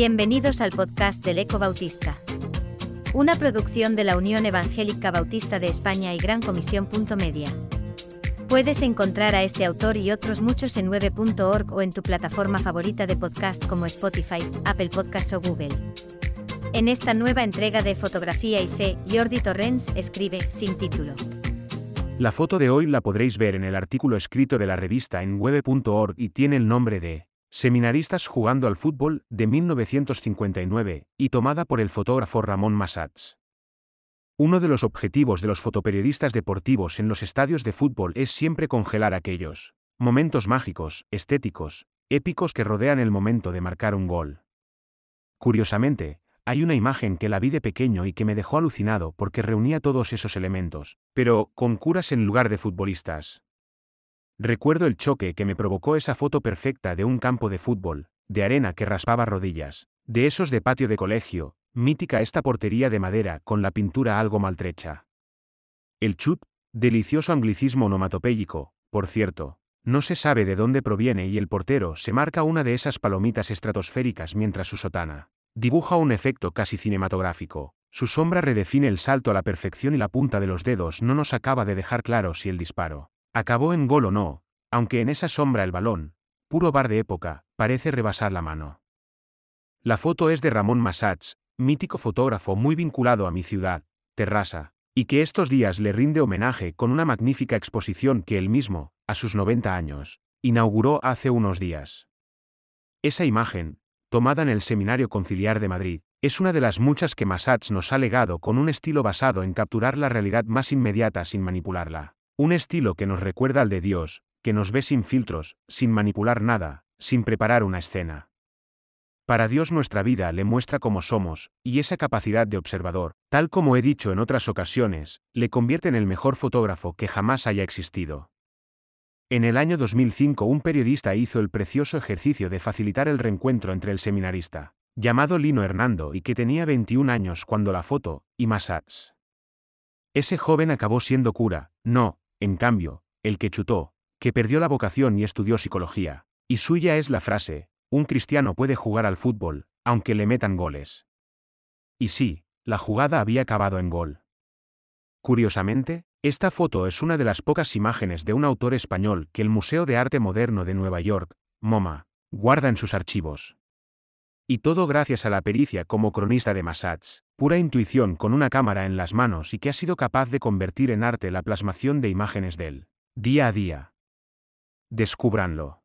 Bienvenidos al podcast del Eco Bautista. Una producción de la Unión Evangélica Bautista de España y Gran Comisión. Media. Puedes encontrar a este autor y otros muchos en 9.org o en tu plataforma favorita de podcast como Spotify, Apple Podcasts o Google. En esta nueva entrega de Fotografía y Fe, Jordi Torrens escribe, sin título. La foto de hoy la podréis ver en el artículo escrito de la revista en web.org y tiene el nombre de Seminaristas jugando al fútbol de 1959 y tomada por el fotógrafo Ramón Massats. Uno de los objetivos de los fotoperiodistas deportivos en los estadios de fútbol es siempre congelar aquellos momentos mágicos, estéticos, épicos que rodean el momento de marcar un gol. Curiosamente, hay una imagen que la vi de pequeño y que me dejó alucinado porque reunía todos esos elementos, pero con curas en lugar de futbolistas. Recuerdo el choque que me provocó esa foto perfecta de un campo de fútbol, de arena que raspaba rodillas, de esos de patio de colegio, mítica esta portería de madera con la pintura algo maltrecha. El chut, delicioso anglicismo onomatopéyico, por cierto, no se sabe de dónde proviene y el portero se marca una de esas palomitas estratosféricas mientras su sotana dibuja un efecto casi cinematográfico. Su sombra redefine el salto a la perfección y la punta de los dedos no nos acaba de dejar claro si el disparo Acabó en gol o no, aunque en esa sombra el balón, puro bar de época, parece rebasar la mano. La foto es de Ramón Massats, mítico fotógrafo muy vinculado a mi ciudad, Terrassa, y que estos días le rinde homenaje con una magnífica exposición que él mismo, a sus 90 años, inauguró hace unos días. Esa imagen, tomada en el Seminario Conciliar de Madrid, es una de las muchas que Massats nos ha legado con un estilo basado en capturar la realidad más inmediata sin manipularla. Un estilo que nos recuerda al de Dios, que nos ve sin filtros, sin manipular nada, sin preparar una escena. Para Dios nuestra vida le muestra cómo somos, y esa capacidad de observador, tal como he dicho en otras ocasiones, le convierte en el mejor fotógrafo que jamás haya existido. En el año 2005 un periodista hizo el precioso ejercicio de facilitar el reencuentro entre el seminarista, llamado Lino Hernando y que tenía 21 años cuando la foto, y Massats. Ese joven acabó siendo cura, no, en cambio, el que chutó, que perdió la vocación y estudió psicología, y suya es la frase, un cristiano puede jugar al fútbol, aunque le metan goles. Y sí, la jugada había acabado en gol. Curiosamente, esta foto es una de las pocas imágenes de un autor español que el Museo de Arte Moderno de Nueva York, MoMA, guarda en sus archivos. Y todo gracias a la pericia como cronista de Massats, pura intuición con una cámara en las manos y que ha sido capaz de convertir en arte la plasmación de imágenes del día a día. Descúbranlo.